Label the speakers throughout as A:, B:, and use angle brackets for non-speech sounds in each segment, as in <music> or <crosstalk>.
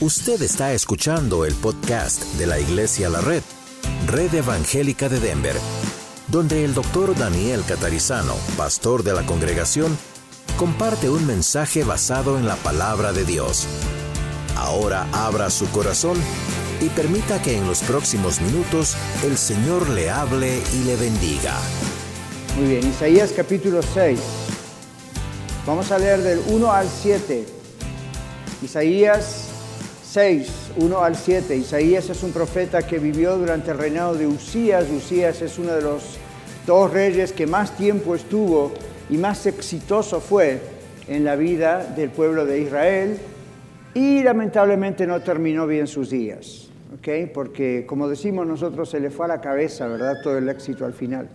A: Usted está escuchando el podcast de la Iglesia La Red, Red Evangélica de Denver, donde el doctor Daniel Catarizano, pastor de la congregación, comparte un mensaje basado en la palabra de Dios. Ahora abra su corazón y permita que en los próximos minutos el Señor le hable y le bendiga.
B: Muy bien, Isaías capítulo 6. Vamos a leer del 1 al 7. Isaías 6, 1 al 7. Isaías es un profeta que vivió durante el reinado de Usías. Usías es uno de los dos reyes que más tiempo estuvo y más exitoso fue en la vida del pueblo de Israel y lamentablemente no terminó bien sus días, ¿ok? Porque como decimos nosotros se le fue a la cabeza, ¿verdad? Todo el éxito al final.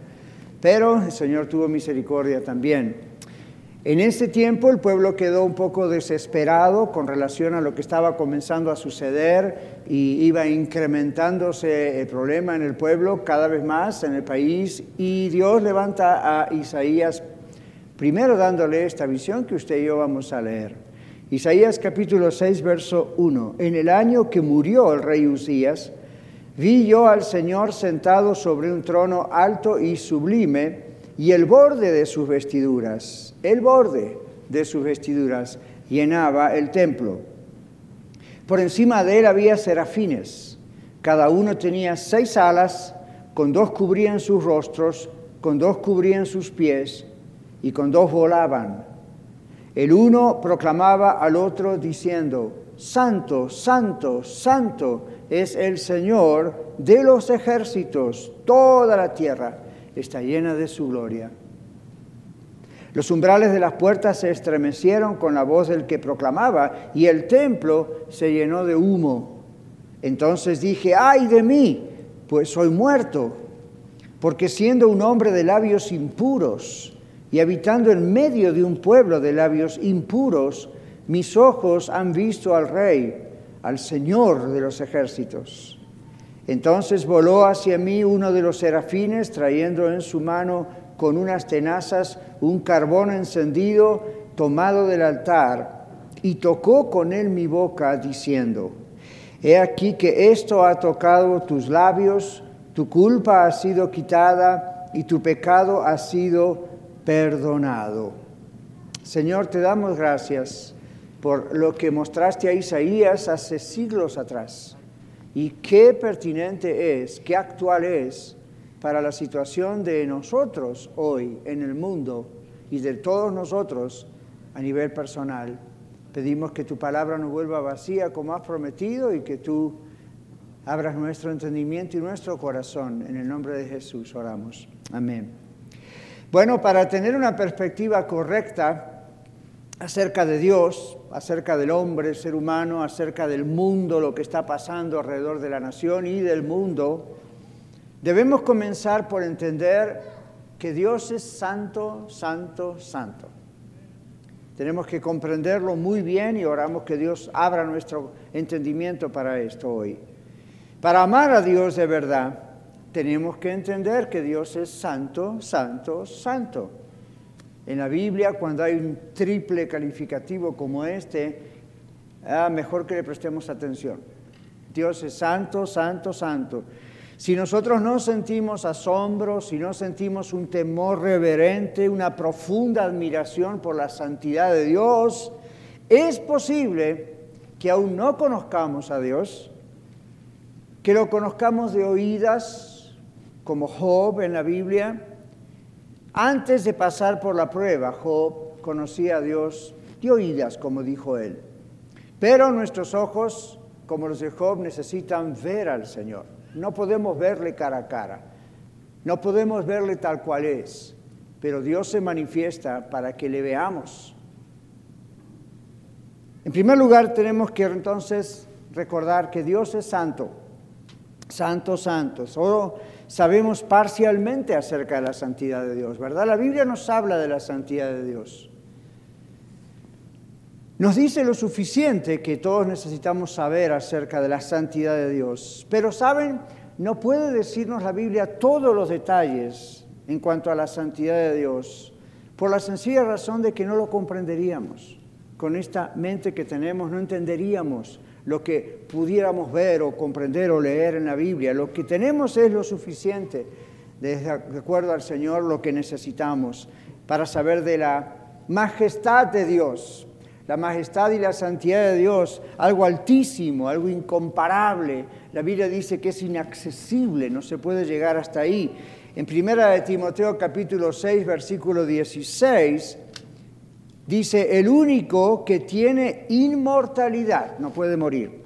B: Pero el Señor tuvo misericordia también. En ese tiempo el pueblo quedó un poco desesperado con relación a lo que estaba comenzando a suceder y iba incrementándose el problema en el pueblo cada vez más en el país y Dios levanta a Isaías primero dándole esta visión que usted y yo vamos a leer. Isaías capítulo 6 verso 1. En el año que murió el rey Usías, vi yo al Señor sentado sobre un trono alto y sublime y el borde de sus vestiduras, el borde de sus vestiduras llenaba el templo. Por encima de él había serafines, cada uno tenía seis alas, con dos cubrían sus rostros, con dos cubrían sus pies y con dos volaban. El uno proclamaba al otro diciendo, Santo, Santo, Santo es el Señor de los ejércitos, toda la tierra está llena de su gloria. Los umbrales de las puertas se estremecieron con la voz del que proclamaba y el templo se llenó de humo. Entonces dije, ay de mí, pues soy muerto, porque siendo un hombre de labios impuros y habitando en medio de un pueblo de labios impuros, mis ojos han visto al Rey, al Señor de los ejércitos. Entonces voló hacia mí uno de los serafines, trayendo en su mano con unas tenazas un carbón encendido tomado del altar, y tocó con él mi boca, diciendo, He aquí que esto ha tocado tus labios, tu culpa ha sido quitada y tu pecado ha sido perdonado. Señor, te damos gracias por lo que mostraste a Isaías hace siglos atrás y qué pertinente es, qué actual es para la situación de nosotros hoy en el mundo y de todos nosotros a nivel personal. Pedimos que tu palabra no vuelva vacía como has prometido y que tú abras nuestro entendimiento y nuestro corazón. En el nombre de Jesús oramos. Amén. Bueno, para tener una perspectiva correcta, acerca de Dios, acerca del hombre, ser humano, acerca del mundo, lo que está pasando alrededor de la nación y del mundo, debemos comenzar por entender que Dios es santo, santo, santo. Tenemos que comprenderlo muy bien y oramos que Dios abra nuestro entendimiento para esto hoy. Para amar a Dios de verdad, tenemos que entender que Dios es santo, santo, santo. En la Biblia, cuando hay un triple calificativo como este, ah, mejor que le prestemos atención. Dios es santo, santo, santo. Si nosotros no sentimos asombro, si no sentimos un temor reverente, una profunda admiración por la santidad de Dios, es posible que aún no conozcamos a Dios, que lo conozcamos de oídas, como Job en la Biblia, antes de pasar por la prueba, Job conocía a Dios de oídas, como dijo él. Pero nuestros ojos, como los de Job, necesitan ver al Señor. No podemos verle cara a cara. No podemos verle tal cual es. Pero Dios se manifiesta para que le veamos. En primer lugar, tenemos que entonces recordar que Dios es santo. Santo, santo. Solo sabemos parcialmente acerca de la santidad de Dios, ¿verdad? La Biblia nos habla de la santidad de Dios. Nos dice lo suficiente que todos necesitamos saber acerca de la santidad de Dios. Pero, ¿saben? No puede decirnos la Biblia todos los detalles en cuanto a la santidad de Dios, por la sencilla razón de que no lo comprenderíamos. Con esta mente que tenemos no entenderíamos lo que pudiéramos ver o comprender o leer en la Biblia. Lo que tenemos es lo suficiente, de acuerdo al Señor, lo que necesitamos para saber de la majestad de Dios, la majestad y la santidad de Dios, algo altísimo, algo incomparable. La Biblia dice que es inaccesible, no se puede llegar hasta ahí. En primera de Timoteo capítulo 6, versículo 16, Dice, el único que tiene inmortalidad, no puede morir,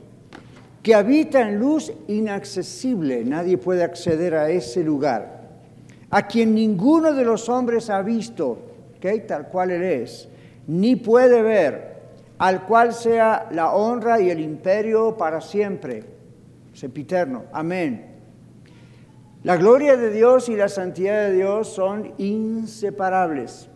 B: que habita en luz inaccesible, nadie puede acceder a ese lugar, a quien ninguno de los hombres ha visto, tal cual él es, ni puede ver, al cual sea la honra y el imperio para siempre, sempiterno, amén. La gloria de Dios y la santidad de Dios son inseparables.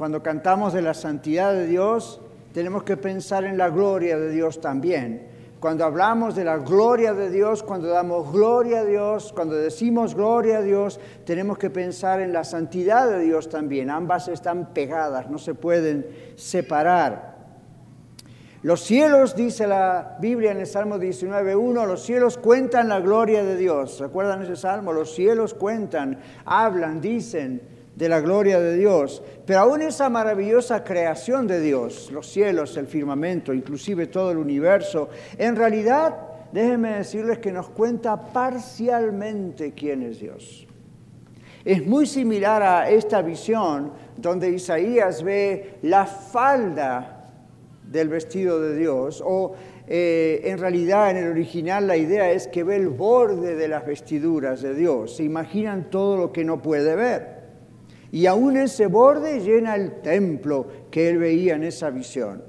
B: Cuando cantamos de la santidad de Dios, tenemos que pensar en la gloria de Dios también. Cuando hablamos de la gloria de Dios, cuando damos gloria a Dios, cuando decimos gloria a Dios, tenemos que pensar en la santidad de Dios también. Ambas están pegadas, no se pueden separar. Los cielos, dice la Biblia en el Salmo 19.1, los cielos cuentan la gloria de Dios. ¿Recuerdan ese salmo? Los cielos cuentan, hablan, dicen de la gloria de Dios, pero aún esa maravillosa creación de Dios, los cielos, el firmamento, inclusive todo el universo, en realidad, déjenme decirles que nos cuenta parcialmente quién es Dios. Es muy similar a esta visión donde Isaías ve la falda del vestido de Dios o eh, en realidad en el original la idea es que ve el borde de las vestiduras de Dios. Se imaginan todo lo que no puede ver. Y aún ese borde llena el templo que él veía en esa visión.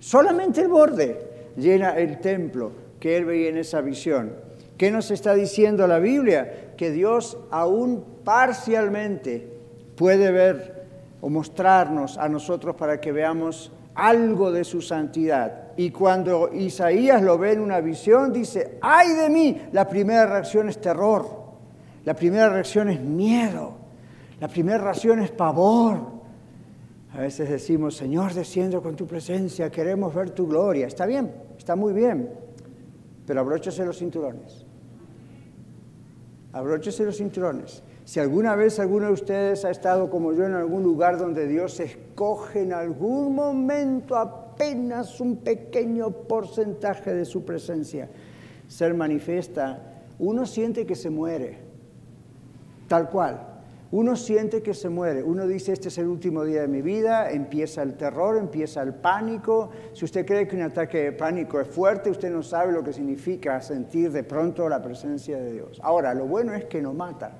B: Solamente el borde llena el templo que él veía en esa visión. ¿Qué nos está diciendo la Biblia? Que Dios aún parcialmente puede ver o mostrarnos a nosotros para que veamos algo de su santidad. Y cuando Isaías lo ve en una visión, dice, ay de mí, la primera reacción es terror, la primera reacción es miedo. La primera ración es pavor. A veces decimos, Señor, desciendo con tu presencia, queremos ver tu gloria. Está bien, está muy bien, pero abróchese los cinturones. Abróchese los cinturones. Si alguna vez alguno de ustedes ha estado como yo en algún lugar donde Dios escoge en algún momento apenas un pequeño porcentaje de su presencia ser manifiesta, uno siente que se muere, tal cual. Uno siente que se muere, uno dice, este es el último día de mi vida, empieza el terror, empieza el pánico. Si usted cree que un ataque de pánico es fuerte, usted no sabe lo que significa sentir de pronto la presencia de Dios. Ahora, lo bueno es que no mata.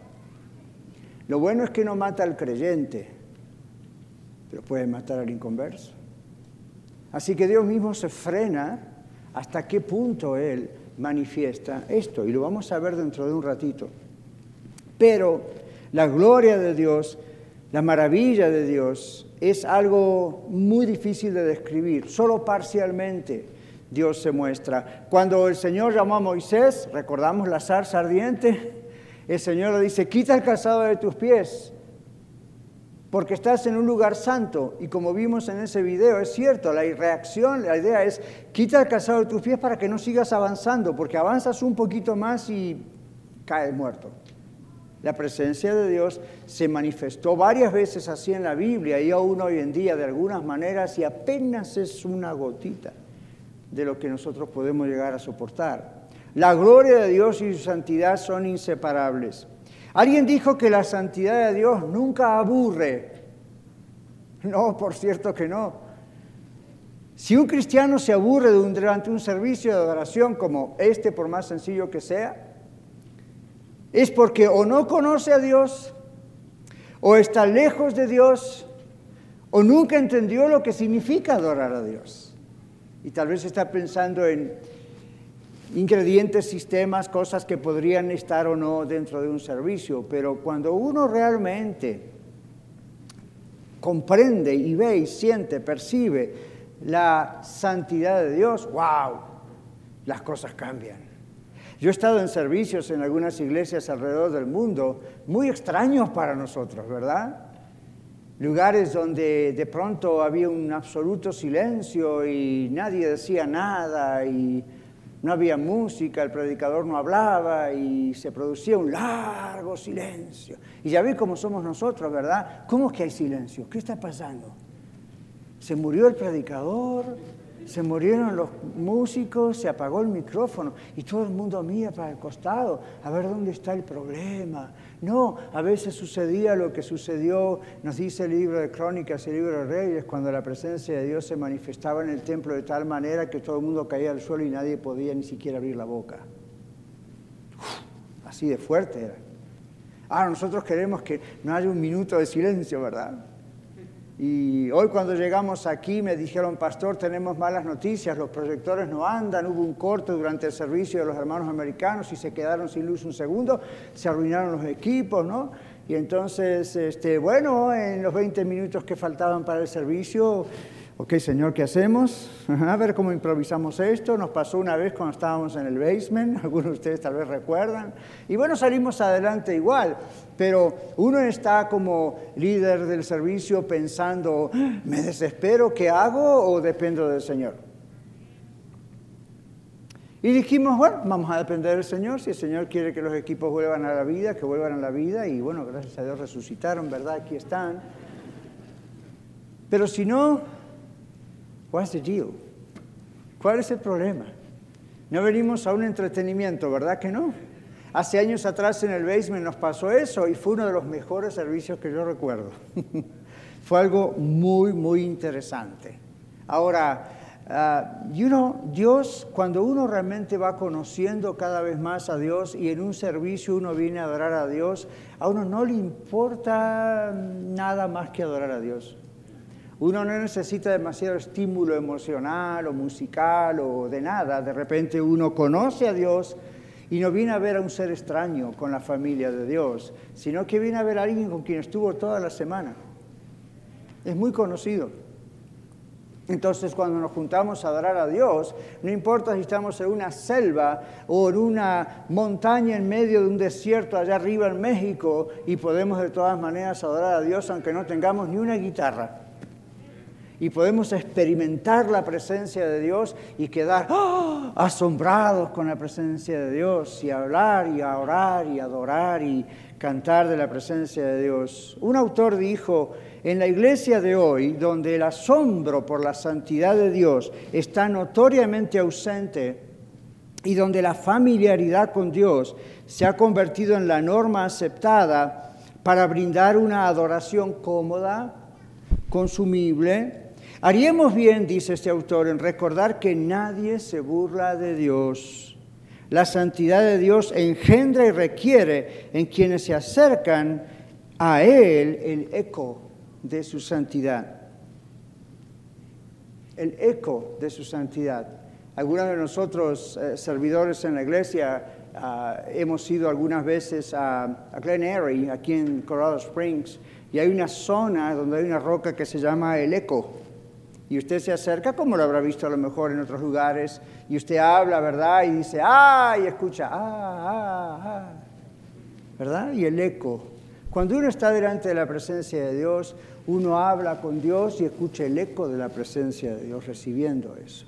B: Lo bueno es que no mata al creyente, pero puede matar al inconverso. Así que Dios mismo se frena hasta qué punto Él manifiesta esto, y lo vamos a ver dentro de un ratito. Pero la gloria de Dios, la maravilla de Dios, es algo muy difícil de describir, solo parcialmente. Dios se muestra. Cuando el Señor llamó a Moisés, recordamos la zarza ardiente, el Señor le dice, quita el calzado de tus pies, porque estás en un lugar santo. Y como vimos en ese video, es cierto, la reacción, la idea es, quita el calzado de tus pies para que no sigas avanzando, porque avanzas un poquito más y caes muerto. La presencia de Dios se manifestó varias veces así en la Biblia y aún hoy en día de algunas maneras y apenas es una gotita de lo que nosotros podemos llegar a soportar. La gloria de Dios y su santidad son inseparables. Alguien dijo que la santidad de Dios nunca aburre. No, por cierto que no. Si un cristiano se aburre durante un servicio de adoración como este, por más sencillo que sea, es porque o no conoce a Dios, o está lejos de Dios, o nunca entendió lo que significa adorar a Dios. Y tal vez está pensando en ingredientes, sistemas, cosas que podrían estar o no dentro de un servicio, pero cuando uno realmente comprende y ve y siente, percibe la santidad de Dios, wow, las cosas cambian. Yo he estado en servicios en algunas iglesias alrededor del mundo, muy extraños para nosotros, ¿verdad? lugares donde de pronto había un absoluto silencio y nadie decía nada y no había música, el predicador no hablaba y se producía un largo silencio. Y ya ve cómo somos nosotros, ¿verdad? ¿Cómo es que hay silencio? ¿Qué está pasando? ¿Se murió el predicador? Se murieron los músicos, se apagó el micrófono y todo el mundo mira para el costado a ver dónde está el problema. No, a veces sucedía lo que sucedió, nos dice el libro de Crónicas y el libro de Reyes, cuando la presencia de Dios se manifestaba en el templo de tal manera que todo el mundo caía al suelo y nadie podía ni siquiera abrir la boca. así de fuerte era. Ahora nosotros queremos que no haya un minuto de silencio, ¿verdad? Y hoy cuando llegamos aquí me dijeron, pastor, tenemos malas noticias, los proyectores no andan, hubo un corte durante el servicio de los hermanos americanos y se quedaron sin luz un segundo, se arruinaron los equipos, ¿no? Y entonces, este, bueno, en los 20 minutos que faltaban para el servicio, ok, Señor, ¿qué hacemos? A ver cómo improvisamos esto. Nos pasó una vez cuando estábamos en el basement, <laughs> algunos de ustedes tal vez recuerdan. Y bueno, salimos adelante igual, pero uno está como líder del servicio pensando, ¿me desespero? ¿Qué hago? ¿O dependo del Señor? Y dijimos, bueno, vamos a depender del Señor. Si el Señor quiere que los equipos vuelvan a la vida, que vuelvan a la vida. Y bueno, gracias a Dios resucitaron, ¿verdad? Aquí están. Pero si no, What's the deal? ¿Cuál es el problema? No venimos a un entretenimiento, ¿verdad que no? Hace años atrás en el basement nos pasó eso y fue uno de los mejores servicios que yo recuerdo. <laughs> fue algo muy, muy interesante. Ahora, uh, you know, Dios, cuando uno realmente va conociendo cada vez más a Dios y en un servicio uno viene a adorar a Dios, a uno no le importa nada más que adorar a Dios. Uno no necesita demasiado estímulo emocional o musical o de nada. De repente uno conoce a Dios y no viene a ver a un ser extraño con la familia de Dios, sino que viene a ver a alguien con quien estuvo toda la semana. Es muy conocido. Entonces cuando nos juntamos a adorar a Dios, no importa si estamos en una selva o en una montaña en medio de un desierto allá arriba en México y podemos de todas maneras adorar a Dios aunque no tengamos ni una guitarra y podemos experimentar la presencia de Dios y quedar ¡ah! asombrados con la presencia de Dios y hablar y orar y adorar y cantar de la presencia de Dios. Un autor dijo, en la iglesia de hoy, donde el asombro por la santidad de Dios está notoriamente ausente y donde la familiaridad con Dios se ha convertido en la norma aceptada para brindar una adoración cómoda, consumible, Haríamos bien, dice este autor, en recordar que nadie se burla de Dios. La santidad de Dios engendra y requiere en quienes se acercan a Él el eco de su santidad. El eco de su santidad. Algunos de nosotros, eh, servidores en la iglesia, ah, hemos ido algunas veces a, a Glen Airy, aquí en Colorado Springs, y hay una zona donde hay una roca que se llama el eco y usted se acerca, como lo habrá visto a lo mejor en otros lugares, y usted habla, ¿verdad? Y dice, ¡ah! Y escucha, ¡ah, ah, ah! ¿Verdad? Y el eco. Cuando uno está delante de la presencia de Dios, uno habla con Dios y escucha el eco de la presencia de Dios recibiendo eso.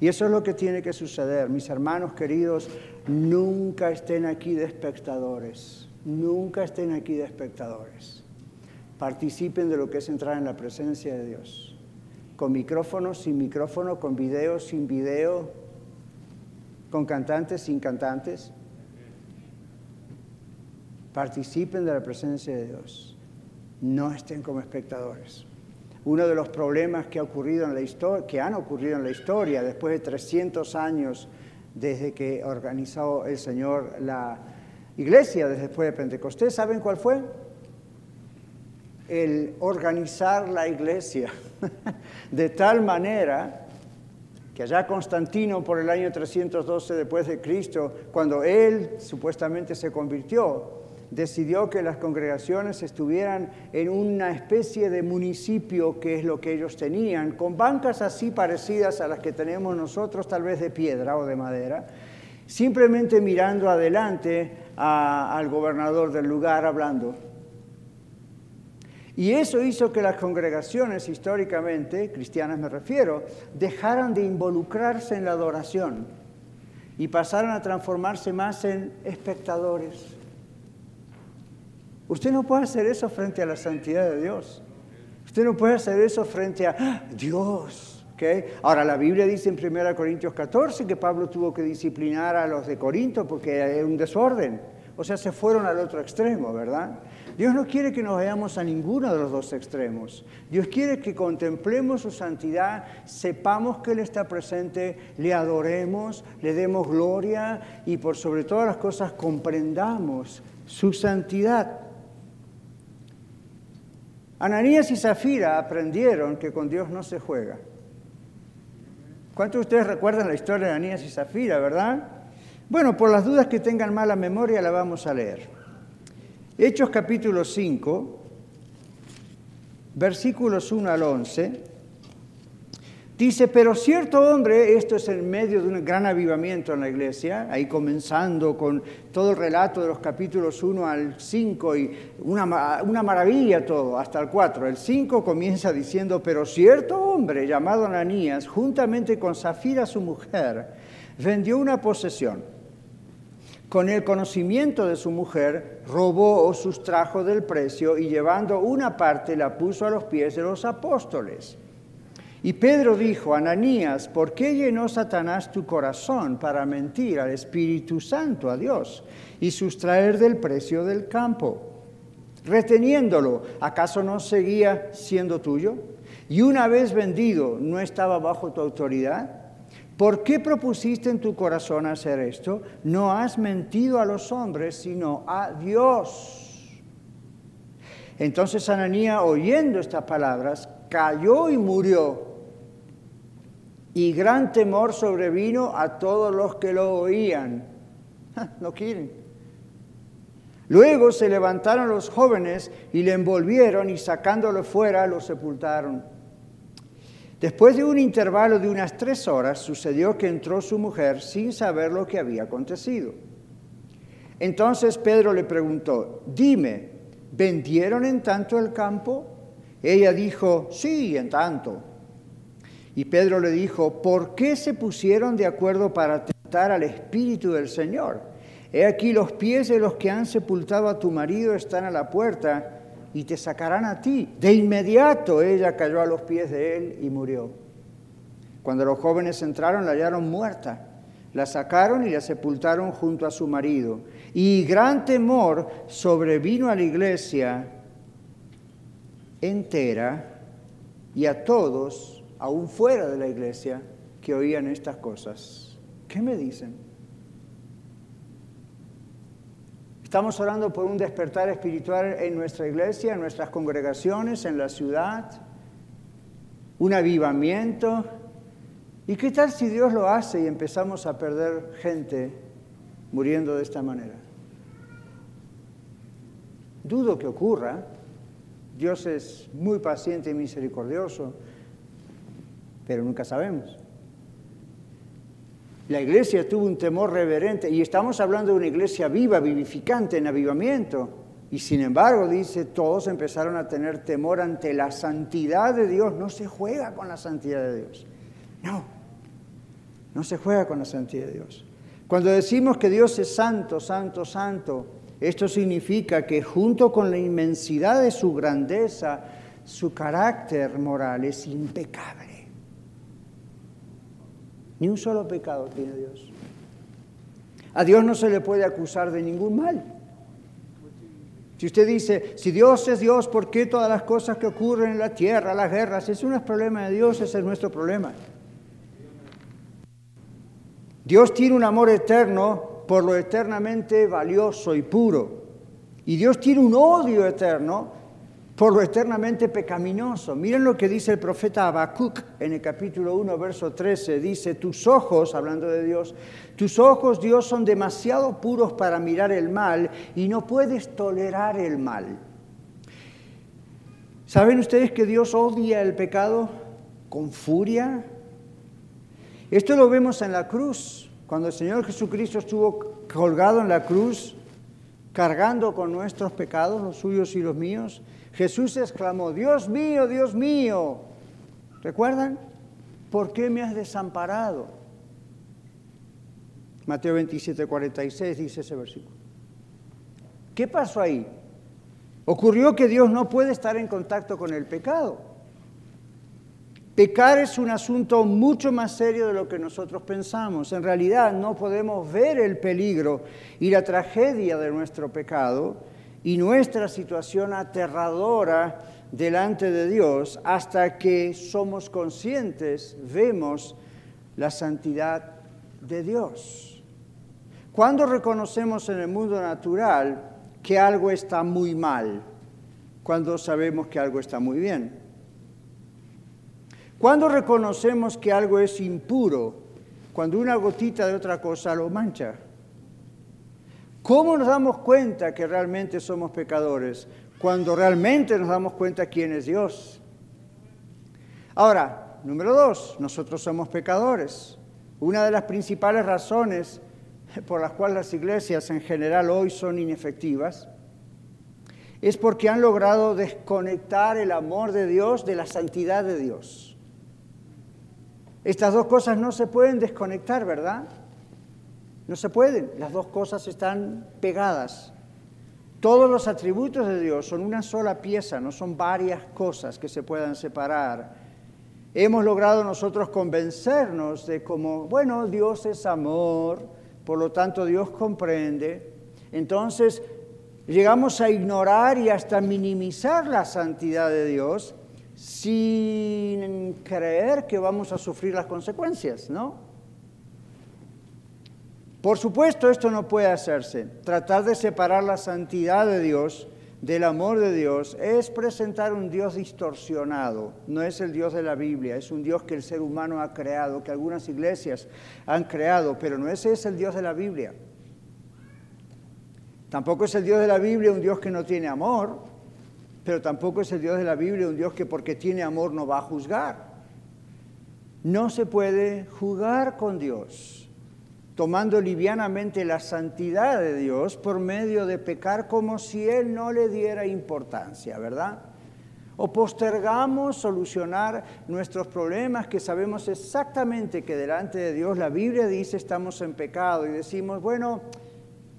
B: Y eso es lo que tiene que suceder. Mis hermanos queridos, nunca estén aquí de espectadores. Nunca estén aquí de espectadores participen de lo que es entrar en la presencia de Dios. Con micrófono, sin micrófono, con video, sin video, con cantantes, sin cantantes. Participen de la presencia de Dios. No estén como espectadores. Uno de los problemas que, ha ocurrido en la historia, que han ocurrido en la historia después de 300 años desde que organizó el Señor la iglesia, después de Pentecostés, ¿saben cuál fue? El organizar la iglesia <laughs> de tal manera que allá Constantino por el año 312 después de Cristo, cuando él supuestamente se convirtió, decidió que las congregaciones estuvieran en una especie de municipio que es lo que ellos tenían, con bancas así parecidas a las que tenemos nosotros, tal vez de piedra o de madera, simplemente mirando adelante al gobernador del lugar hablando Y eso hizo que las congregaciones históricamente, cristianas me refiero, dejaran de involucrarse en la adoración y pasaran a transformarse más en espectadores. Usted no puede hacer eso frente a la santidad de Dios. Usted no puede hacer eso frente a ¡Ah! Dios. Ahora, la Biblia dice en 1 Corintios 14 que Pablo tuvo que disciplinar a los de Corinto porque era un desorden. O sea, se fueron al otro extremo, ¿verdad? Dios no quiere que nos vayamos a ninguno de los dos extremos. Dios quiere que contemplemos su santidad, sepamos que Él está presente, le adoremos, le demos gloria y por sobre todas las cosas comprendamos su santidad. Ananías y Zafira aprendieron que con Dios no se juega. ¿Cuántos de ustedes recuerdan la historia de Ananías y Zafira, verdad? Bueno, por las dudas que tengan mala memoria, la vamos a leer. Hechos capítulo 5, versículos 1 al 11. Dice, pero cierto hombre, esto es en medio de un gran avivamiento en la iglesia, ahí comenzando con todo el relato de los capítulos 1 al 5 y una, una maravilla todo, hasta el 4. El 5 comienza diciendo, pero cierto hombre llamado Ananías, juntamente con Zafira su mujer, vendió una posesión. Con el conocimiento de su mujer, robó o sustrajo del precio y llevando una parte la puso a los pies de los apóstoles. Y Pedro dijo, Ananías, ¿por qué llenó Satanás tu corazón para mentir al Espíritu Santo, a Dios, y sustraer del precio del campo? Reteniéndolo, ¿acaso no seguía siendo tuyo? Y una vez vendido, ¿no estaba bajo tu autoridad? ¿Por qué propusiste en tu corazón hacer esto? No has mentido a los hombres, sino a Dios. Entonces Ananías, oyendo estas palabras, cayó y murió y gran temor sobrevino a todos los que lo oían. No quieren. Luego se levantaron los jóvenes y le envolvieron y sacándolo fuera lo sepultaron. Después de un intervalo de unas tres horas sucedió que entró su mujer sin saber lo que había acontecido. Entonces Pedro le preguntó, dime, ¿vendieron en tanto el campo? Ella dijo, sí, en tanto. Y Pedro le dijo, ¿por qué se pusieron de acuerdo para tentar al Espíritu del Señor? He aquí los pies de los que han sepultado a tu marido están a la puerta y te sacarán a ti. De inmediato ella cayó a los pies de él y murió. Cuando los jóvenes entraron la hallaron muerta. La sacaron y la sepultaron junto a su marido. Y gran temor sobrevino a la iglesia entera y a todos aún fuera de la iglesia, que oían estas cosas. ¿Qué me dicen? Estamos orando por un despertar espiritual en nuestra iglesia, en nuestras congregaciones, en la ciudad, un avivamiento. ¿Y qué tal si Dios lo hace y empezamos a perder gente muriendo de esta manera? Dudo que ocurra. Dios es muy paciente y misericordioso pero nunca sabemos. La iglesia tuvo un temor reverente y estamos hablando de una iglesia viva, vivificante, en avivamiento. Y sin embargo, dice, todos empezaron a tener temor ante la santidad de Dios. No se juega con la santidad de Dios. No, no se juega con la santidad de Dios. Cuando decimos que Dios es santo, santo, santo, esto significa que junto con la inmensidad de su grandeza, su carácter moral es impecable. Ni un solo pecado tiene Dios. A Dios no se le puede acusar de ningún mal. Si usted dice, si Dios es Dios, ¿por qué todas las cosas que ocurren en la tierra, las guerras? Ese no es problema de Dios, ese es nuestro problema. Dios tiene un amor eterno por lo eternamente valioso y puro. Y Dios tiene un odio eterno por lo eternamente pecaminoso. Miren lo que dice el profeta Habacuc en el capítulo 1, verso 13. Dice, tus ojos, hablando de Dios, tus ojos, Dios, son demasiado puros para mirar el mal y no puedes tolerar el mal. ¿Saben ustedes que Dios odia el pecado con furia? Esto lo vemos en la cruz. Cuando el Señor Jesucristo estuvo colgado en la cruz, cargando con nuestros pecados, los suyos y los míos, Jesús exclamó, Dios mío, Dios mío. ¿Recuerdan? ¿Por qué me has desamparado? Mateo 27, 46 dice ese versículo. ¿Qué pasó ahí? Ocurrió que Dios no puede estar en contacto con el pecado. Pecar es un asunto mucho más serio de lo que nosotros pensamos. En realidad no podemos ver el peligro y la tragedia de nuestro pecado y nuestra situación aterradora delante de Dios hasta que somos conscientes, vemos la santidad de Dios. Cuando reconocemos en el mundo natural que algo está muy mal, cuando sabemos que algo está muy bien. Cuando reconocemos que algo es impuro, cuando una gotita de otra cosa lo mancha. ¿Cómo nos damos cuenta que realmente somos pecadores? Cuando realmente nos damos cuenta quién es Dios. Ahora, número dos, nosotros somos pecadores. Una de las principales razones por las cuales las iglesias en general hoy son inefectivas es porque han logrado desconectar el amor de Dios de la santidad de Dios. Estas dos cosas no se pueden desconectar, ¿verdad? No se pueden. Las dos cosas están pegadas. Todos los atributos de Dios son una sola pieza, no son varias cosas que se puedan separar. Hemos logrado nosotros convencernos de cómo, bueno, Dios es amor, por lo tanto Dios comprende. Entonces llegamos a ignorar y hasta minimizar la santidad de Dios sin creer que vamos a sufrir las consecuencias, ¿no? Por supuesto, esto no puede hacerse. Tratar de separar la santidad de Dios del amor de Dios es presentar un Dios distorsionado. No es el Dios de la Biblia, es un Dios que el ser humano ha creado, que algunas iglesias han creado, pero no ese es el Dios de la Biblia. Tampoco es el Dios de la Biblia un Dios que no tiene amor, pero tampoco es el Dios de la Biblia un Dios que porque tiene amor no va a juzgar. No se puede jugar con Dios, tomando livianamente la santidad de Dios por medio de pecar como si Él no le diera importancia, ¿verdad? O postergamos solucionar nuestros problemas que sabemos exactamente que delante de Dios la Biblia dice estamos en pecado y decimos, bueno,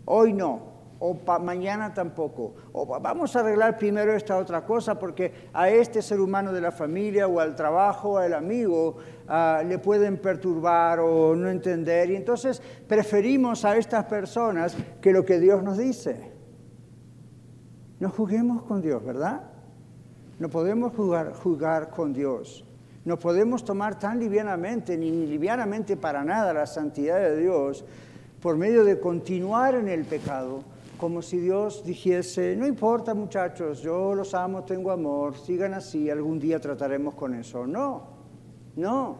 B: hoy no, o mañana tampoco, o vamos a arreglar primero esta otra cosa porque a este ser humano de la familia o al trabajo o al amigo ah, le pueden perturbar o no entender y entonces preferimos a estas personas que lo que Dios nos dice. No juguemos con Dios, ¿verdad? No podemos jugar, jugar con Dios. No podemos tomar tan livianamente, ni livianamente para nada la santidad de Dios por medio de continuar en el pecado como si Dios dijese, no importa muchachos, yo los amo, tengo amor, sigan así, algún día trataremos con eso. No, no.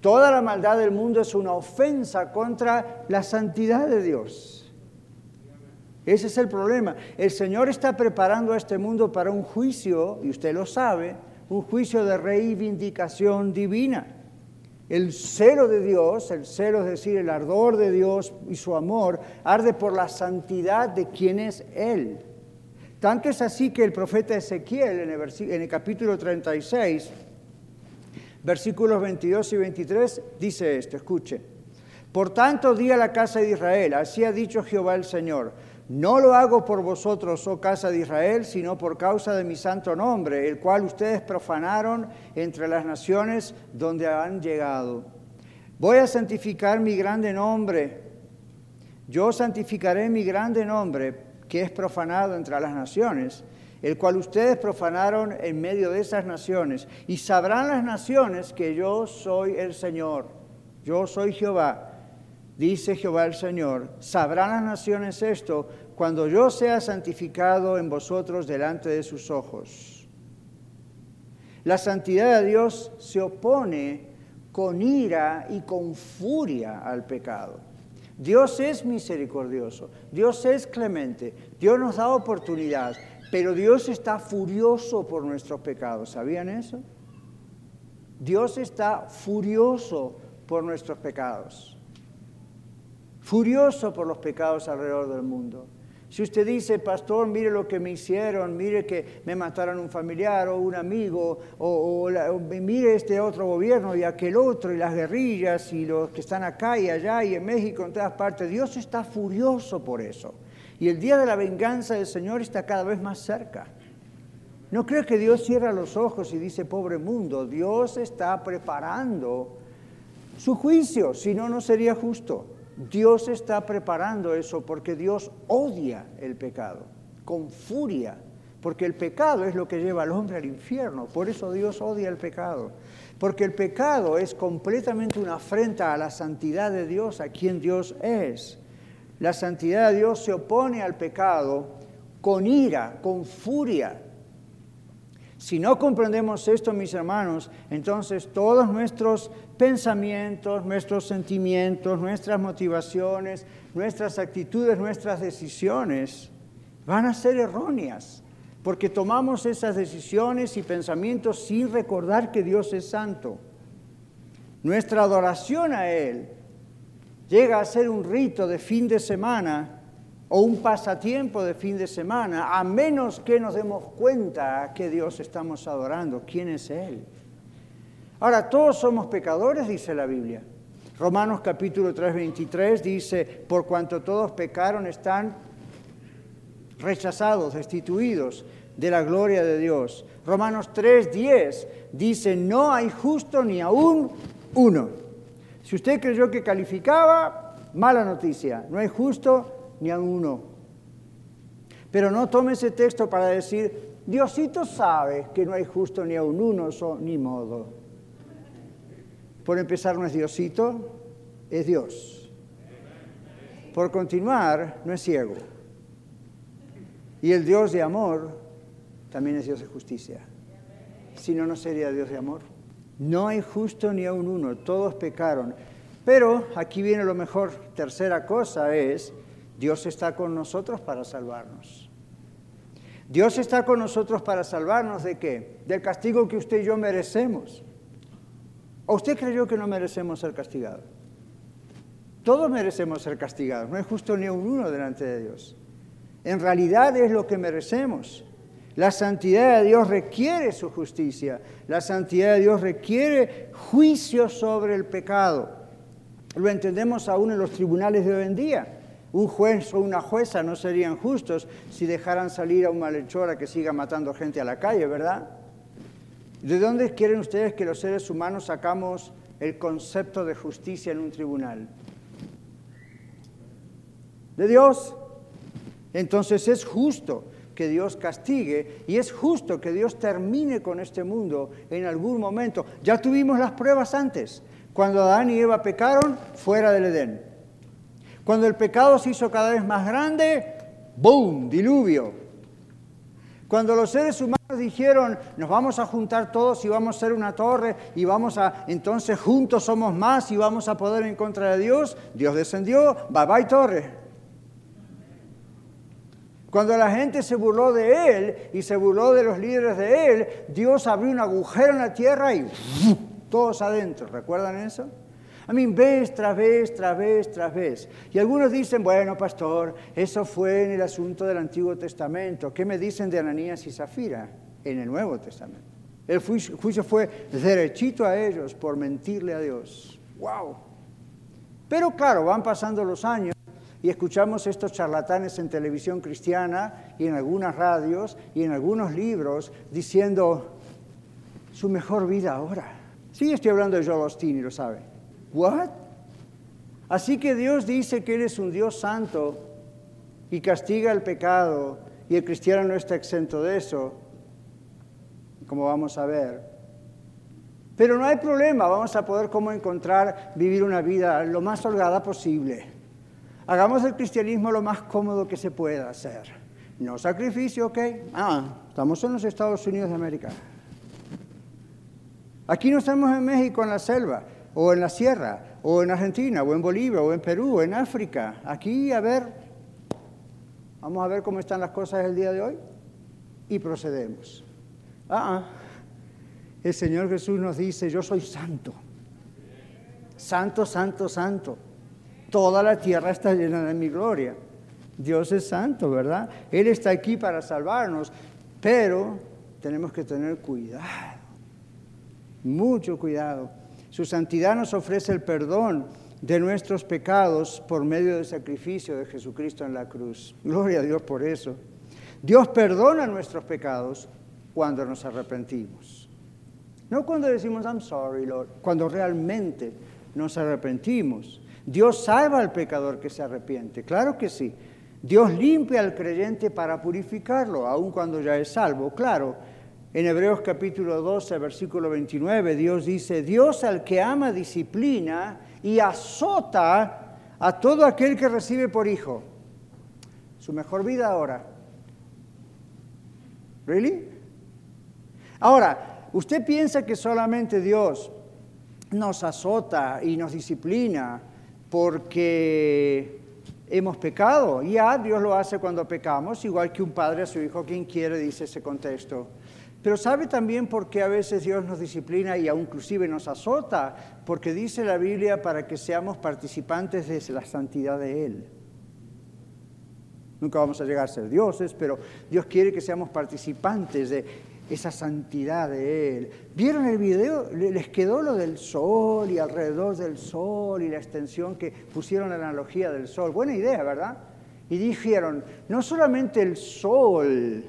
B: Toda la maldad del mundo es una ofensa contra la santidad de Dios. Ese es el problema. El Señor está preparando a este mundo para un juicio, y usted lo sabe, un juicio de reivindicación divina. El celo de Dios, el celo es decir, el ardor de Dios y su amor, arde por la santidad de quien es Él. Tanto es así que el profeta Ezequiel en el, en el capítulo 36, versículos 22 y 23, dice esto, escuche. Por tanto, di a la casa de Israel, así ha dicho Jehová el Señor, no lo hago por vosotros, oh casa de Israel, sino por causa de mi santo nombre, el cual ustedes profanaron entre las naciones donde han llegado. Voy a santificar mi grande nombre. Yo santificaré mi grande nombre, que es profanado entre las naciones, el cual ustedes profanaron en medio de esas naciones. Y sabrán las naciones que yo soy el Señor. Yo soy Jehová dice Jehová el Señor, sabrán las naciones esto cuando yo sea santificado en vosotros delante de sus ojos. La santidad de Dios se opone con ira y con furia al pecado. Dios es misericordioso, Dios es clemente, Dios nos da oportunidad, pero Dios está furioso por nuestros pecados. ¿Sabían eso? Dios está furioso por nuestros pecados, furioso por los pecados alrededor del mundo. Si usted dice, pastor, mire lo que me hicieron, mire que me mataron un familiar o un amigo, o, mire este otro gobierno y aquel otro, y las guerrillas y los que están acá y allá y en México, en todas partes, Dios está furioso por eso. Y el día de la venganza del Señor está cada vez más cerca. No creo que Dios cierra los ojos y dice, pobre mundo, Dios está preparando su juicio, si no, no sería justo. Dios está preparando eso porque Dios odia el pecado, con furia, porque el pecado es lo que lleva al hombre al infierno, por eso Dios odia el pecado, porque el pecado es completamente una afrenta a la santidad de Dios, a quien Dios es. La santidad de Dios se opone al pecado con ira, con furia, si no comprendemos esto, mis hermanos, entonces todos nuestros pensamientos, nuestros sentimientos, nuestras motivaciones, nuestras actitudes, nuestras decisiones van a ser erróneas, porque tomamos esas decisiones y pensamientos sin recordar que Dios es santo. Nuestra adoración a Él llega a ser un rito de fin de semana o un pasatiempo de fin de semana, a menos que nos demos cuenta que Dios estamos adorando, quién es Él. Ahora, todos somos pecadores, dice la Biblia. Romanos capítulo 3, 23 dice, por cuanto todos pecaron están rechazados, destituidos de la gloria de Dios. Romanos 3, 10 dice, no hay justo ni aún uno. Si usted creyó que calificaba, mala noticia, no hay justo ni a uno. Pero no tome ese texto para decir, Diosito sabe que no hay justo ni a un uno, ni modo. Por empezar, no es Diosito, es Dios. Por continuar, no es ciego. Y el Dios de amor también es Dios de justicia. Si no, no sería Dios de amor. No hay justo ni a un uno, todos pecaron. Pero aquí viene lo mejor. Tercera cosa es Dios está con nosotros para salvarnos. Dios está con nosotros para salvarnos de qué? Del castigo que usted y yo merecemos. ¿O usted creyó que no merecemos ser castigados? Todos merecemos ser castigados, no es justo ni un uno delante de Dios. En realidad es lo que merecemos. La santidad de Dios requiere su justicia, la santidad de Dios requiere juicio sobre el pecado. Lo entendemos aún en los tribunales de hoy en día. Un juez o una jueza no serían justos si dejaran salir a un malhechor a que siga matando gente a la calle, ¿verdad? ¿De dónde quieren ustedes que los seres humanos sacamos el concepto de justicia en un tribunal? De Dios. Entonces es justo que Dios castigue y es justo que Dios termine con este mundo en algún momento. Ya tuvimos las pruebas antes. Cuando Adán y Eva pecaron, fuera del Edén. Cuando el pecado se hizo cada vez más grande, ¡boom! Diluvio. Cuando los seres humanos dijeron, nos vamos a juntar todos y vamos a ser una torre y vamos a, entonces juntos somos más y vamos a poder en contra de Dios, Dios descendió, bye bye torre. Cuando la gente se burló de él y se burló de los líderes de él, Dios abrió un agujero en la tierra y todos adentro. ¿Recuerdan eso? A mí, vez tras vez, tras vez, tras vez. Y algunos dicen, bueno, pastor, eso fue en el asunto del Antiguo Testamento. ¿Qué me dicen de Ananías y Zafira en el Nuevo Testamento? El juicio fue derechito a ellos por mentirle a Dios. ¡Wow! Pero claro, van pasando los años y escuchamos estos charlatanes en televisión cristiana y en algunas radios y en algunos libros diciendo su mejor vida ahora. Sí, estoy hablando de Joel Osteen y lo sabe. ¿What? Así que Dios dice que Él es un Dios santo y castiga el pecado y el cristiano no está exento de eso, como vamos a ver. Pero no hay problema, vamos a poder como encontrar vivir una vida lo más holgada posible. Hagamos el cristianismo lo más cómodo que se pueda hacer. No sacrificio, ¿ok? Ah, estamos en los Estados Unidos de América. Aquí no estamos en México, en la selva o en la sierra, o en Argentina, o en Bolivia, o en Perú, o en África. Aquí, a ver, vamos a ver cómo están las cosas el día de hoy y procedemos. Ah, ah, el Señor Jesús nos dice, yo soy santo. Santo, santo, santo. Toda la tierra está llena de mi gloria. Dios es santo, ¿verdad? Él está aquí para salvarnos, pero tenemos que tener cuidado, mucho cuidado. Su santidad nos ofrece el perdón de nuestros pecados por medio del sacrificio de Jesucristo en la cruz. Gloria a Dios por eso. Dios perdona nuestros pecados cuando nos arrepentimos. No cuando decimos, I'm sorry, Lord, cuando realmente nos arrepentimos. Dios salva al pecador que se arrepiente, claro que sí. Dios limpia al creyente para purificarlo, aun cuando ya es salvo, claro. En Hebreos capítulo 12, versículo 29, Dios dice, Dios al que ama disciplina y azota a todo aquel que recibe por hijo. Su mejor vida ahora. ¿Really? Ahora, ¿usted piensa que solamente Dios nos azota y nos disciplina porque hemos pecado? Ya, Dios lo hace cuando pecamos, igual que un padre a su hijo, quien quiere, dice ese contexto. Pero ¿sabe también por qué a veces Dios nos disciplina y aún inclusive nos azota? Porque dice la Biblia para que seamos participantes de la santidad de Él. Nunca vamos a llegar a ser dioses, pero Dios quiere que seamos participantes de esa santidad de Él. ¿Vieron el video? Les quedó lo del sol y alrededor del sol y la extensión que pusieron la analogía del sol. Buena idea, ¿verdad? Y dijeron, no solamente el sol,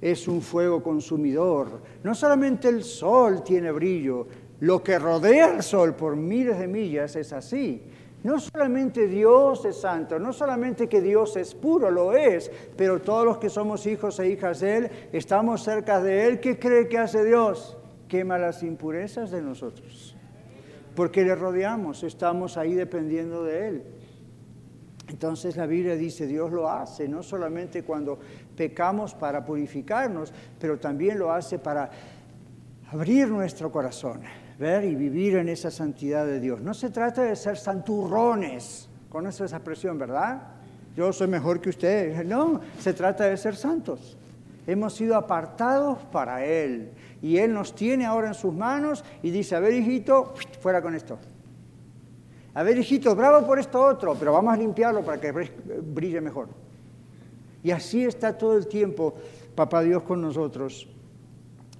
B: es un fuego consumidor. No solamente el sol tiene brillo, lo que rodea el sol por miles de millas es así. No solamente Dios es santo, no solamente que Dios es puro, lo es, pero todos los que somos hijos e hijas de Él, estamos cerca de Él. ¿Qué cree que hace Dios? Quema las impurezas de nosotros. Porque le rodeamos, estamos ahí dependiendo de Él. Entonces la Biblia dice, Dios lo hace, no solamente cuando pecamos para purificarnos, pero también lo hace para abrir nuestro corazón, ver y vivir en esa santidad de Dios. No se trata de ser santurrones, con esa expresión, ¿verdad? Yo soy mejor que usted. <laughs> No, se trata de ser santos. Hemos sido apartados para Él y Él nos tiene ahora en sus manos y dice, a ver hijito, fuera con esto. A ver, hijito, bravo por esto otro, pero vamos a limpiarlo para que brille mejor. Y así está todo el tiempo Papá Dios con nosotros.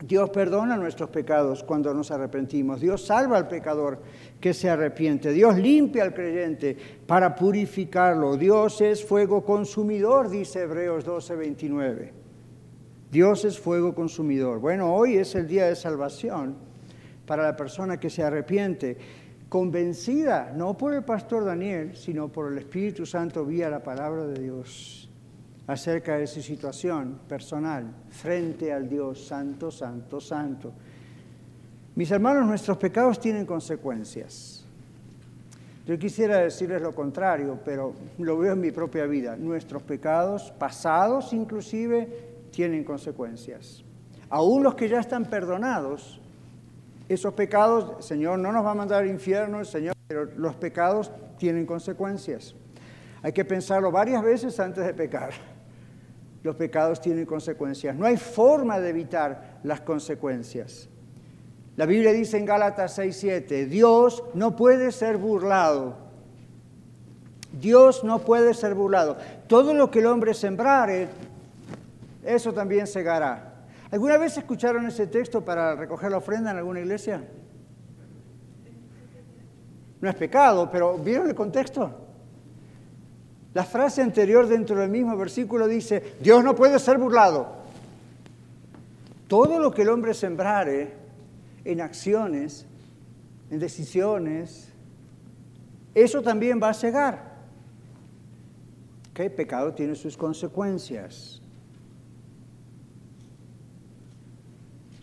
B: Dios perdona nuestros pecados cuando nos arrepentimos. Dios salva al pecador que se arrepiente. Dios limpia al creyente para purificarlo. Dios es fuego consumidor, dice Hebreos 12, 29. Dios es fuego consumidor. Bueno, hoy es el día de salvación para la persona que se arrepiente convencida no por el pastor Daniel, sino por el Espíritu Santo vía la palabra de Dios acerca de su situación personal frente al Dios Santo, Santo, Santo. Mis hermanos, nuestros pecados tienen consecuencias. Yo quisiera decirles lo contrario, pero lo veo en mi propia vida. Nuestros pecados, pasados inclusive, tienen consecuencias. Aún los que ya están perdonados, esos pecados, Señor, no nos va a mandar al infierno, Señor, pero los pecados tienen consecuencias. Hay que pensarlo varias veces antes de pecar. Los pecados tienen consecuencias. No hay forma de evitar las consecuencias. La Biblia dice en Gálatas 6:7, Dios no puede ser burlado. Dios no puede ser burlado. Todo lo que el hombre sembrare, eso también segará. ¿Alguna vez escucharon ese texto para recoger la ofrenda en alguna iglesia? No es pecado, pero ¿vieron el contexto? La frase anterior dentro del mismo versículo dice, Dios no puede ser burlado. Todo lo que el hombre sembrare en acciones, en decisiones, eso también va a cegar. ¿Qué pecado tiene sus consecuencias?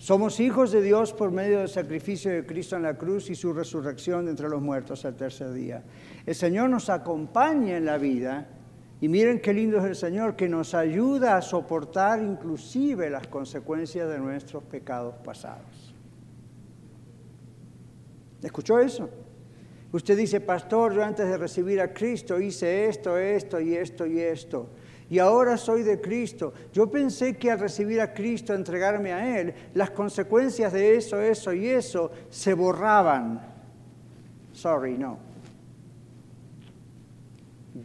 B: Somos hijos de Dios por medio del sacrificio de Cristo en la cruz y su resurrección de entre los muertos al tercer día. El Señor nos acompaña en la vida y miren qué lindo es el Señor que nos ayuda a soportar inclusive las consecuencias de nuestros pecados pasados. ¿Escuchó eso? Usted dice, pastor, yo antes de recibir a Cristo hice esto, esto y esto y esto y ahora soy de Cristo. Yo pensé que al recibir a Cristo, entregarme a Él, las consecuencias de eso, eso y eso se borraban. Sorry, no.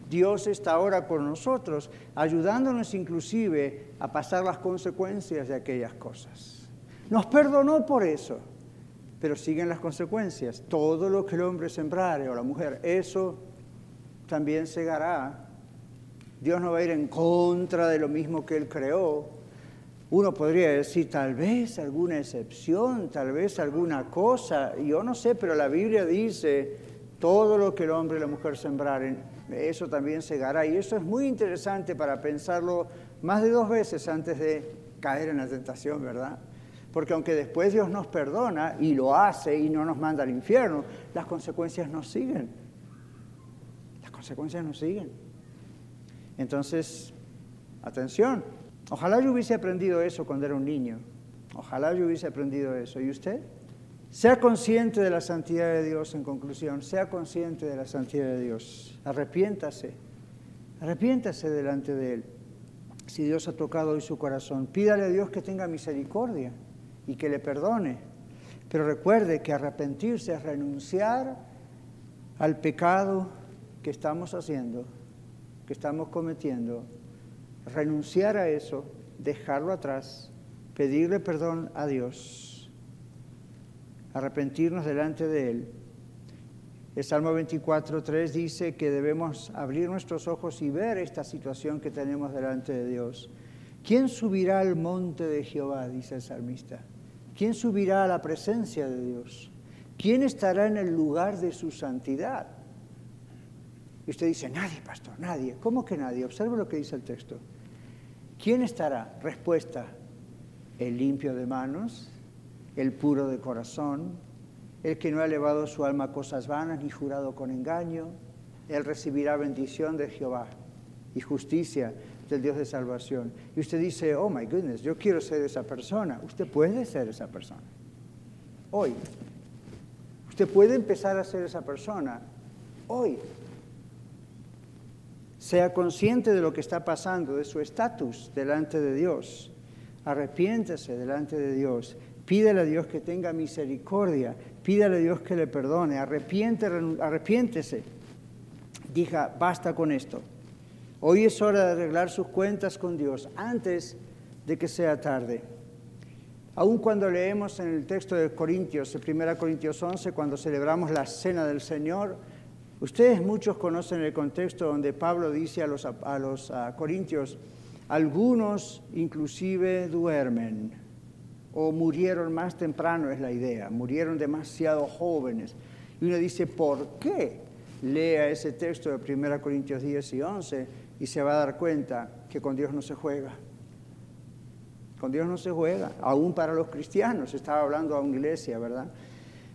B: Dios está ahora con nosotros, ayudándonos inclusive a pasar las consecuencias de aquellas cosas. Nos perdonó por eso, pero siguen las consecuencias. Todo lo que el hombre sembrare o la mujer, eso también segará. Dios no va a ir en contra de lo mismo que Él creó. Uno podría decir tal vez alguna excepción, tal vez alguna cosa, yo no sé, pero la Biblia dice, todo lo que el hombre y la mujer sembraren, eso también segará. Y eso es muy interesante para pensarlo más de dos veces antes de caer en la tentación, ¿verdad? Porque aunque después Dios nos perdona y lo hace y no nos manda al infierno, las consecuencias nos siguen. Las consecuencias nos siguen. Entonces, atención, ojalá yo hubiese aprendido eso cuando era un niño. Ojalá yo hubiese aprendido eso. ¿Y usted? Sea consciente de la santidad de Dios en conclusión, sea consciente de la santidad de Dios. Arrepiéntase, arrepiéntase delante de Él. Si Dios ha tocado hoy su corazón, pídale a Dios que tenga misericordia y que le perdone. Pero recuerde que arrepentirse es renunciar al pecado que estamos haciendo, que estamos cometiendo. Renunciar a eso, dejarlo atrás, pedirle perdón a Dios arrepentirnos delante de Él. El Salmo 24.3 dice que debemos abrir nuestros ojos y ver esta situación que tenemos delante de Dios. ¿Quién subirá al monte de Jehová? dice el salmista. ¿Quién subirá a la presencia de Dios? ¿Quién estará en el lugar de su santidad? Usted dice, nadie, pastor, nadie. ¿Cómo que nadie? Observe lo que dice el texto. ¿Quién estará? Respuesta, el limpio de manos el puro de corazón, el que no ha elevado su alma a cosas vanas ni jurado con engaño, él recibirá bendición de Jehová y justicia del Dios de salvación. Y usted dice, oh my goodness, yo quiero ser esa persona. Usted puede ser esa persona. Hoy. Usted puede empezar a ser esa persona. Hoy. Sea consciente de lo que está pasando, de su estatus delante de Dios. Arrepiéntese delante de Dios Pídele a Dios que tenga misericordia, pídele a Dios que le perdone, arrepiéntese. Diga, basta con esto. Hoy es hora de arreglar sus cuentas con Dios antes de que sea tarde. Aun cuando leemos en el texto de Corintios, en 1 Corintios 11, cuando celebramos la cena del Señor, ustedes muchos conocen el contexto donde Pablo dice a los, a los corintios, algunos inclusive duermen o murieron más temprano, es la idea, murieron demasiado jóvenes. Y uno dice, ¿por qué? Lea ese texto de 1 Corintios 10 y 11 y se va a dar cuenta que con Dios no se juega. Con Dios no se juega, aún para los cristianos, estaba hablando a una iglesia, ¿verdad?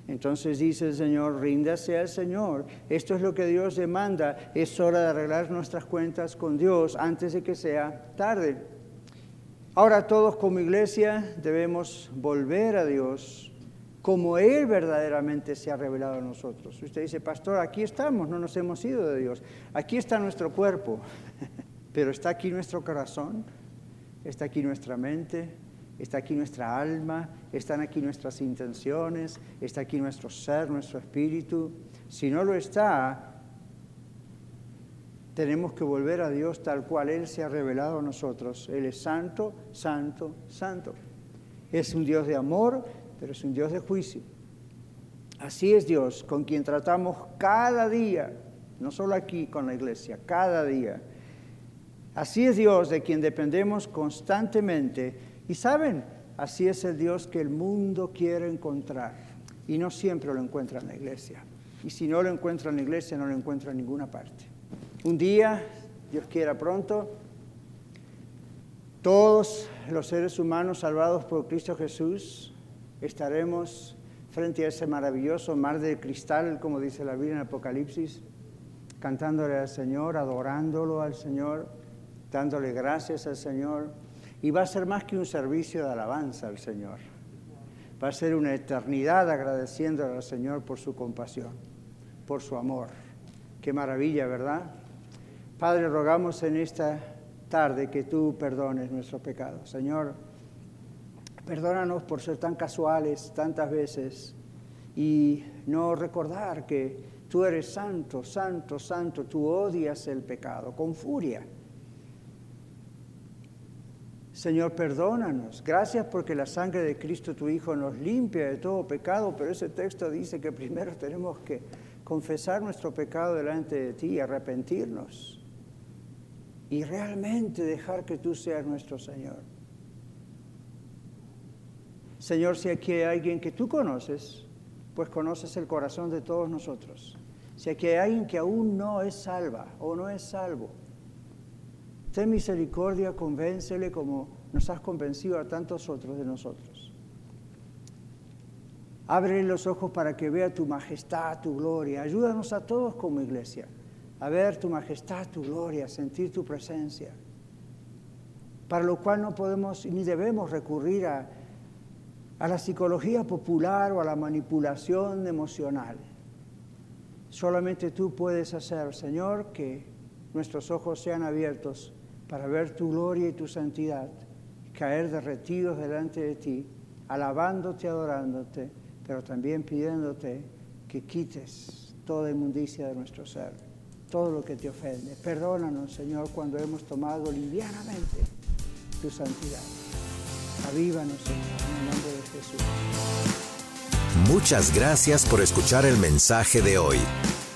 B: Entonces dice el Señor, ríndase al Señor. Esto es lo que Dios demanda. Es hora de arreglar nuestras cuentas con Dios antes de que sea tarde. Ahora todos como iglesia debemos volver a Dios como Él verdaderamente se ha revelado a nosotros. Usted dice, pastor, aquí estamos, no nos hemos ido de Dios. Aquí está nuestro cuerpo, <laughs> pero está aquí nuestro corazón, está aquí nuestra mente, está aquí nuestra alma, están aquí nuestras intenciones, está aquí nuestro ser, nuestro espíritu. Si no lo está, tenemos que volver a Dios tal cual Él se ha revelado a nosotros. Él es santo, santo, santo. Es un Dios de amor, pero es un Dios de juicio. Así es Dios, con quien tratamos cada día, no solo aquí con la iglesia, cada día. Así es Dios de quien dependemos constantemente. Y saben, así es el Dios que el mundo quiere encontrar. Y no siempre lo encuentra en la iglesia. Y si no lo encuentra en la iglesia, no lo encuentra en ninguna parte. Un día, Dios quiera pronto, todos los seres humanos salvados por Cristo Jesús estaremos frente a ese maravilloso mar de cristal, como dice la Biblia en Apocalipsis, cantándole al Señor, adorándolo al Señor, dándole gracias al Señor. Y va a ser más que un servicio de alabanza al Señor. Va a ser una eternidad agradeciéndole al Señor por su compasión, por su amor. Qué maravilla, ¿verdad? Padre, rogamos en esta tarde que tú perdones nuestro pecado. Señor, perdónanos por ser tan casuales tantas veces y no recordar que Tú eres santo, santo, santo. Tú odias el pecado con furia. Señor, perdónanos. Gracias porque la sangre de Cristo tu Hijo nos limpia de todo pecado, pero ese texto dice que primero <laughs> tenemos que confesar nuestro pecado delante de ti arrepentirnos. Y realmente dejar que tú seas nuestro Señor. Señor, si aquí hay alguien que tú conoces, pues conoces el corazón de todos nosotros. Si aquí hay alguien que aún no es salva o no es salvo, ten misericordia, convéncele como nos has convencido a tantos otros de nosotros. Abre los ojos para que vea tu majestad, tu gloria. Ayúdanos a todos como iglesia a ver tu majestad, tu gloria, a sentir tu presencia. Para lo cual no podemos ni debemos recurrir a a la psicología popular o a la manipulación emocional. Solamente tú puedes hacer, Señor, que nuestros ojos sean abiertos para ver tu gloria y tu santidad, caer derretidos delante de ti, alabándote, adorándote, pero también pidiéndote que quites toda inmundicia de nuestro ser, todo lo que te ofende. Perdónanos, Señor, cuando hemos tomado livianamente tu santidad. Avívanos, Señor, en el nombre de Jesús.
A: Muchas gracias por escuchar el mensaje de hoy.